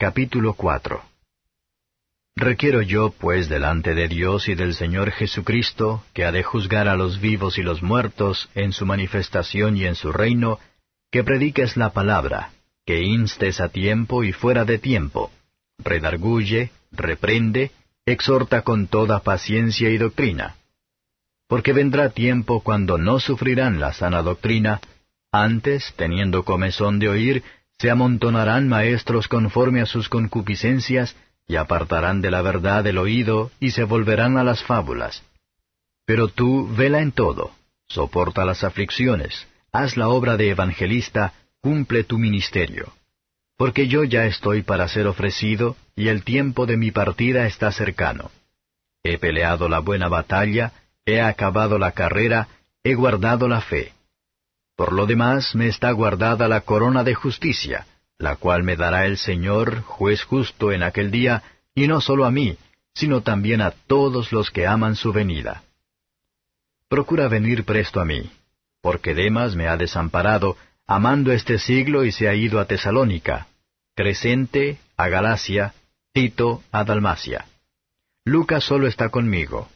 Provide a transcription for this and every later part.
Capítulo 4 Requiero yo, pues, delante de Dios y del Señor Jesucristo, que ha de juzgar a los vivos y los muertos en su manifestación y en su reino, que prediques la palabra, que instes a tiempo y fuera de tiempo, redarguye, reprende, exhorta con toda paciencia y doctrina. Porque vendrá tiempo cuando no sufrirán la sana doctrina, antes, teniendo comezón de oír, se amontonarán maestros conforme a sus concupiscencias, y apartarán de la verdad el oído, y se volverán a las fábulas. Pero tú vela en todo, soporta las aflicciones, haz la obra de evangelista, cumple tu ministerio. Porque yo ya estoy para ser ofrecido, y el tiempo de mi partida está cercano. He peleado la buena batalla, he acabado la carrera, he guardado la fe. Por lo demás me está guardada la corona de justicia, la cual me dará el Señor, juez justo en aquel día, y no solo a mí, sino también a todos los que aman su venida. Procura venir presto a mí, porque Demas me ha desamparado, amando este siglo y se ha ido a Tesalónica, Crescente a Galacia, Tito a Dalmacia. Lucas solo está conmigo.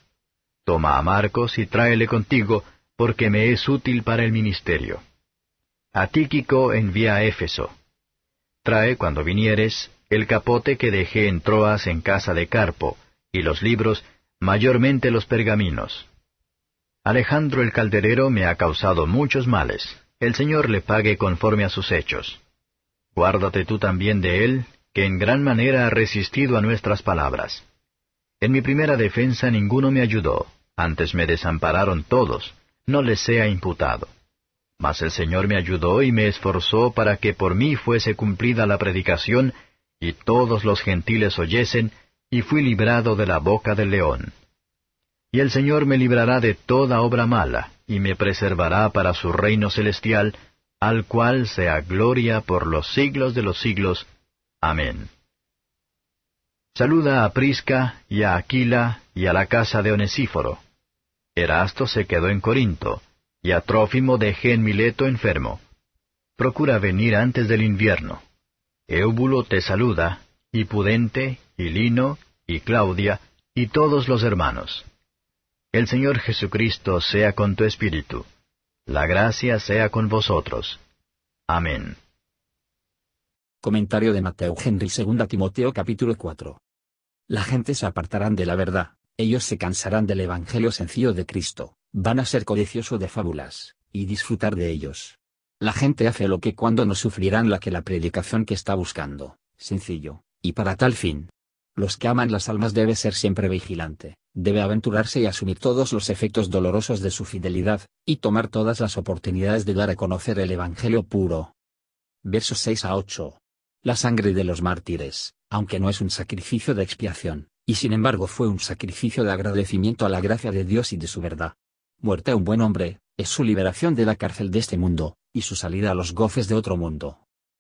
Toma a Marcos y tráele contigo, porque me es útil para el ministerio. A Tíquico envía a Éfeso Trae, cuando vinieres, el capote que dejé en Troas en casa de Carpo, y los libros, mayormente los pergaminos. Alejandro el calderero me ha causado muchos males. El Señor le pague conforme a sus hechos. Guárdate tú también de él, que en gran manera ha resistido a nuestras palabras. En mi primera defensa ninguno me ayudó, antes me desampararon todos, no les sea imputado. Mas el Señor me ayudó y me esforzó para que por mí fuese cumplida la predicación, y todos los gentiles oyesen, y fui librado de la boca del león. Y el Señor me librará de toda obra mala, y me preservará para su reino celestial, al cual sea gloria por los siglos de los siglos. Amén. Saluda a Prisca y a Aquila y a la casa de Onesíforo. Erasto se quedó en Corinto y a Trófimo dejé en Mileto enfermo. Procura venir antes del invierno. Éubulo te saluda, y Pudente, y Lino, y Claudia, y todos los hermanos. El Señor Jesucristo sea con tu espíritu. La gracia sea con vosotros. Amén. Comentario de Mateo Henry 2 Timoteo capítulo 4. La gente se apartarán de la verdad, ellos se cansarán del Evangelio sencillo de Cristo van a ser codicioso de fábulas, y disfrutar de ellos. La gente hace lo que cuando no sufrirán la que la predicación que está buscando, sencillo, y para tal fin. Los que aman las almas debe ser siempre vigilante, debe aventurarse y asumir todos los efectos dolorosos de su fidelidad, y tomar todas las oportunidades de dar a conocer el Evangelio puro. Versos 6 a 8. La sangre de los mártires, aunque no es un sacrificio de expiación, y sin embargo fue un sacrificio de agradecimiento a la gracia de Dios y de su verdad, muerte a un buen hombre, es su liberación de la cárcel de este mundo, y su salida a los goces de otro mundo.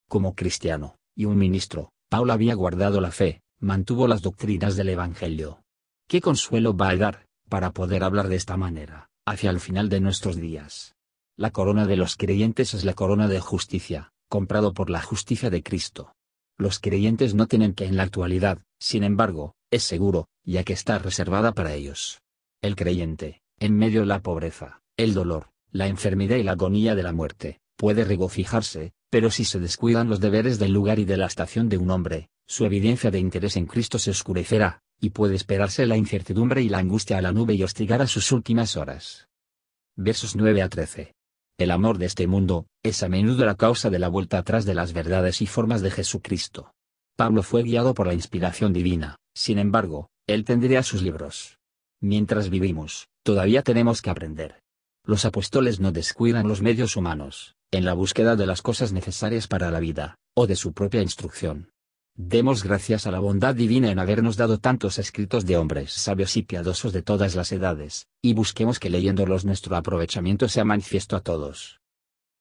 Como cristiano, y un ministro, Paul había guardado la fe, mantuvo las doctrinas del Evangelio. ¿Qué consuelo va a dar, para poder hablar de esta manera, hacia el final de nuestros días? La corona de los creyentes es la corona de justicia, comprado por la justicia de Cristo. Los creyentes no tienen que en la actualidad, sin embargo, es seguro, ya que está reservada para ellos. El creyente, en medio de la pobreza, el dolor, la enfermedad y la agonía de la muerte, puede regocijarse, pero si se descuidan los deberes del lugar y de la estación de un hombre, su evidencia de interés en Cristo se oscurecerá, y puede esperarse la incertidumbre y la angustia a la nube y hostigar a sus últimas horas. Versos 9 a 13. El amor de este mundo, es a menudo la causa de la vuelta atrás de las verdades y formas de Jesucristo. Pablo fue guiado por la inspiración divina, sin embargo, él tendría sus libros. Mientras vivimos, todavía tenemos que aprender. Los apóstoles no descuidan los medios humanos, en la búsqueda de las cosas necesarias para la vida, o de su propia instrucción. Demos gracias a la bondad divina en habernos dado tantos escritos de hombres sabios y piadosos de todas las edades, y busquemos que leyéndolos nuestro aprovechamiento sea manifiesto a todos.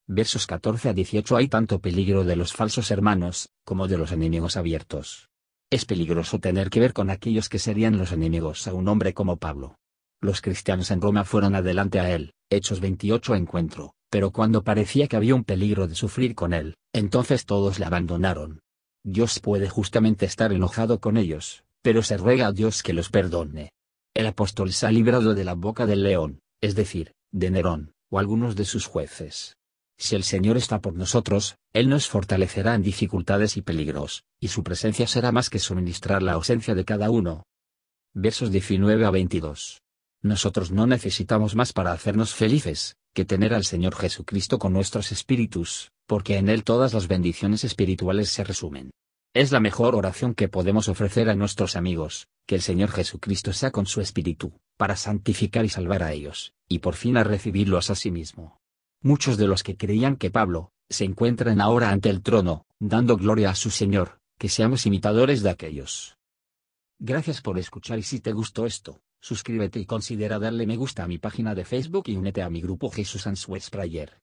Versos 14 a 18 Hay tanto peligro de los falsos hermanos, como de los enemigos abiertos. Es peligroso tener que ver con aquellos que serían los enemigos a un hombre como Pablo. Los cristianos en Roma fueron adelante a él, Hechos 28 encuentro, pero cuando parecía que había un peligro de sufrir con él, entonces todos le abandonaron. Dios puede justamente estar enojado con ellos, pero se ruega a Dios que los perdone. El apóstol se ha librado de la boca del león, es decir, de Nerón, o algunos de sus jueces. Si el Señor está por nosotros, Él nos fortalecerá en dificultades y peligros, y su presencia será más que suministrar la ausencia de cada uno. Versos 19 a 22. Nosotros no necesitamos más para hacernos felices, que tener al Señor Jesucristo con nuestros espíritus, porque en Él todas las bendiciones espirituales se resumen. Es la mejor oración que podemos ofrecer a nuestros amigos, que el Señor Jesucristo sea con su espíritu, para santificar y salvar a ellos, y por fin a recibirlos a sí mismo. Muchos de los que creían que Pablo, se encuentran ahora ante el trono, dando gloria a su Señor, que seamos imitadores de aquellos. Gracias por escuchar y si te gustó esto, suscríbete y considera darle me gusta a mi página de Facebook y únete a mi grupo Jesús Answers Prayer.